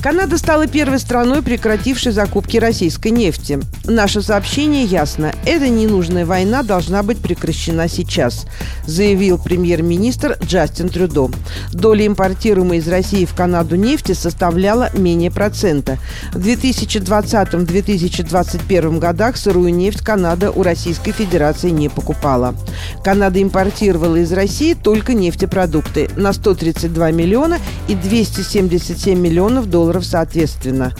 Канада стала первой страной, прекратившей закупки российской нефти. Наше сообщение ясно. Эта ненужная война должна быть прекращена сейчас, заявил премьер-министр Джастин Трюдо. Доля импортируемой из России в Канаду нефти составляла менее процента. В 2020-2021 годах сырую нефть Канада у Российской Федерации не покупала. Канада импортировала из России только нефтепродукты на 132 миллиона и 277 миллионов долларов долларов соответственно.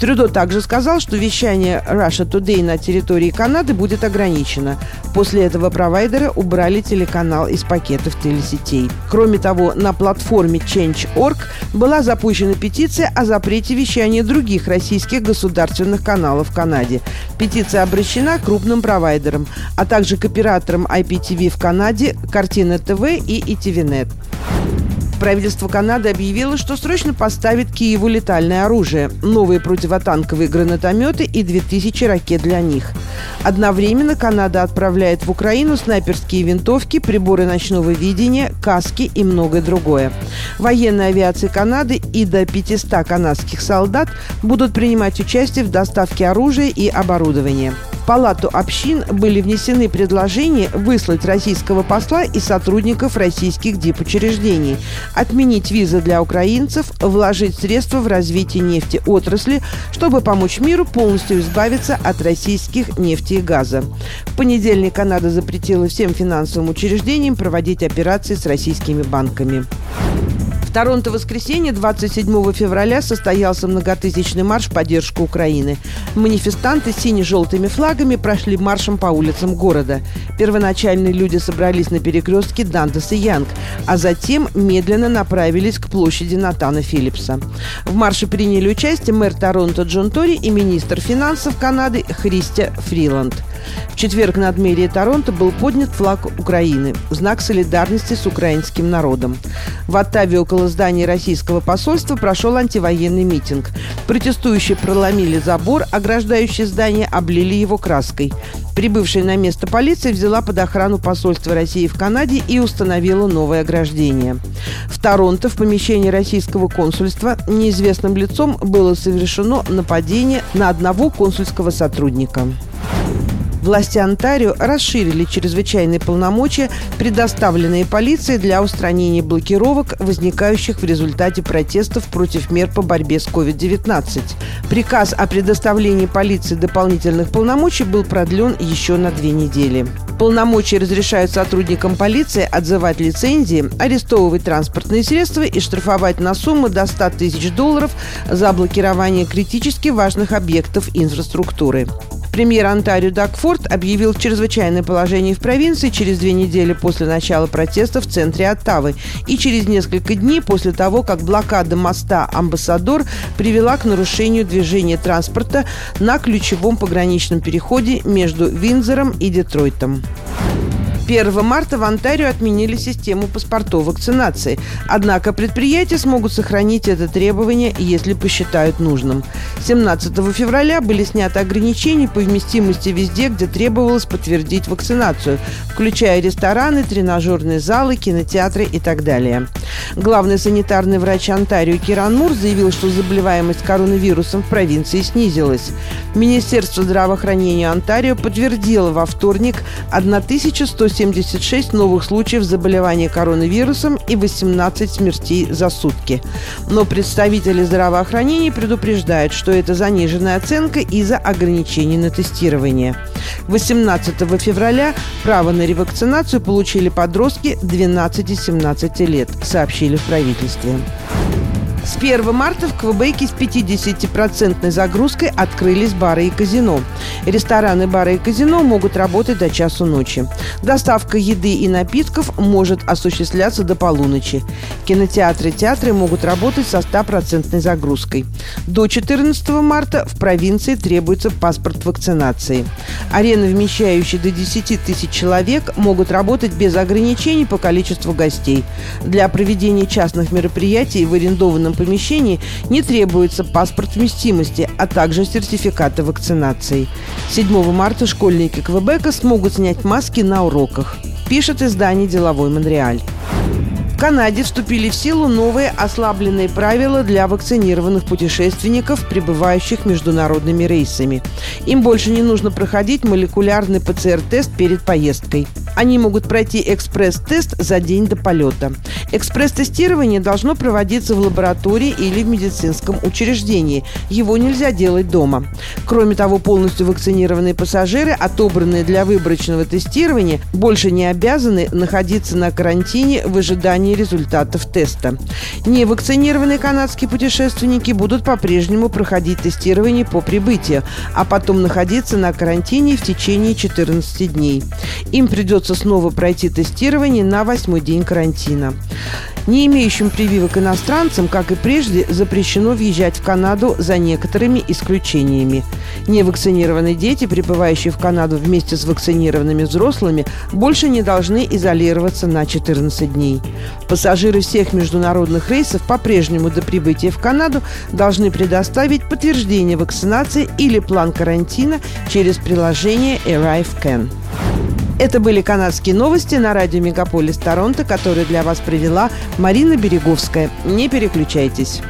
Трюдо также сказал, что вещание Russia Today на территории Канады будет ограничено. После этого провайдеры убрали телеканал из пакетов телесетей. Кроме того, на платформе Change.org была запущена петиция о запрете вещания других российских государственных каналов в Канаде. Петиция обращена крупным провайдерам, а также к операторам IPTV в Канаде, Картина ТВ и ITVNet. Правительство Канады объявило, что срочно поставит Киеву летальное оружие, новые противотанковые гранатометы и 2000 ракет для них. Одновременно Канада отправляет в Украину снайперские винтовки, приборы ночного видения, каски и многое другое. Военная авиация Канады и до 500 канадских солдат будут принимать участие в доставке оружия и оборудования. Палату общин были внесены предложения выслать российского посла и сотрудников российских дипучреждений, отменить визы для украинцев, вложить средства в развитие нефтеотрасли, чтобы помочь миру полностью избавиться от российских нефти и газа. В понедельник Канада запретила всем финансовым учреждениям проводить операции с российскими банками. В Торонто в воскресенье 27 февраля состоялся многотысячный марш в поддержку Украины. Манифестанты с сине-желтыми флагами прошли маршем по улицам города. Первоначально люди собрались на перекрестке Дантес и Янг, а затем медленно направились к площади Натана Филлипса. В марше приняли участие мэр Торонто Джон Тори и министр финансов Канады Христия Фриланд. В четверг над мэрией Торонто был поднят флаг Украины знак солидарности с украинским народом. В Оттаве около здания российского посольства прошел антивоенный митинг. Протестующие проломили забор, ограждающий здание, облили его краской. Прибывшая на место полиция взяла под охрану посольство России в Канаде и установила новое ограждение. В Торонто в помещении российского консульства неизвестным лицом было совершено нападение на одного консульского сотрудника. Власти Онтарио расширили чрезвычайные полномочия, предоставленные полицией для устранения блокировок, возникающих в результате протестов против мер по борьбе с COVID-19. Приказ о предоставлении полиции дополнительных полномочий был продлен еще на две недели. Полномочия разрешают сотрудникам полиции отзывать лицензии, арестовывать транспортные средства и штрафовать на сумму до 100 тысяч долларов за блокирование критически важных объектов инфраструктуры. Премьер Онтарио Дакфорд объявил чрезвычайное положение в провинции через две недели после начала протестов в центре Оттавы и через несколько дней после того, как блокада моста «Амбассадор» привела к нарушению движения транспорта на ключевом пограничном переходе между Винзором и Детройтом. 1 марта в Онтарио отменили систему паспортов вакцинации. Однако предприятия смогут сохранить это требование, если посчитают нужным. 17 февраля были сняты ограничения по вместимости везде, где требовалось подтвердить вакцинацию, включая рестораны, тренажерные залы, кинотеатры и так далее. Главный санитарный врач Онтарио Киран Мур заявил, что заболеваемость коронавирусом в провинции снизилась. Министерство здравоохранения Онтарио подтвердило во вторник 1170 176 новых случаев заболевания коронавирусом и 18 смертей за сутки. Но представители здравоохранения предупреждают, что это заниженная оценка из-за ограничений на тестирование. 18 февраля право на ревакцинацию получили подростки 12-17 лет, сообщили в правительстве. С 1 марта в Квебеке с 50% загрузкой открылись бары и казино. Рестораны, бары и казино могут работать до часу ночи. Доставка еды и напитков может осуществляться до полуночи. Кинотеатры и театры могут работать со 100% загрузкой. До 14 марта в провинции требуется паспорт вакцинации. Арены, вмещающие до 10 тысяч человек, могут работать без ограничений по количеству гостей. Для проведения частных мероприятий в арендованном помещении не требуется паспорт вместимости, а также сертификаты вакцинации. 7 марта школьники Квебека смогут снять маски на уроках, пишет издание «Деловой Монреаль». Канаде вступили в силу новые ослабленные правила для вакцинированных путешественников, прибывающих международными рейсами. Им больше не нужно проходить молекулярный ПЦР-тест перед поездкой. Они могут пройти экспресс-тест за день до полета. Экспресс-тестирование должно проводиться в лаборатории или в медицинском учреждении. Его нельзя делать дома. Кроме того, полностью вакцинированные пассажиры, отобранные для выборочного тестирования, больше не обязаны находиться на карантине в ожидании ожидании результатов теста. Невакцинированные канадские путешественники будут по-прежнему проходить тестирование по прибытию, а потом находиться на карантине в течение 14 дней. Им придется снова пройти тестирование на восьмой день карантина. Не имеющим прививок иностранцам, как и прежде, запрещено въезжать в Канаду за некоторыми исключениями. Невакцинированные дети, прибывающие в Канаду вместе с вакцинированными взрослыми, больше не должны изолироваться на 14 дней. Пассажиры всех международных рейсов по-прежнему до прибытия в Канаду должны предоставить подтверждение вакцинации или план карантина через приложение ArriveCan. Это были канадские новости на радио Мегаполис Торонто, которые для вас провела Марина Береговская. Не переключайтесь.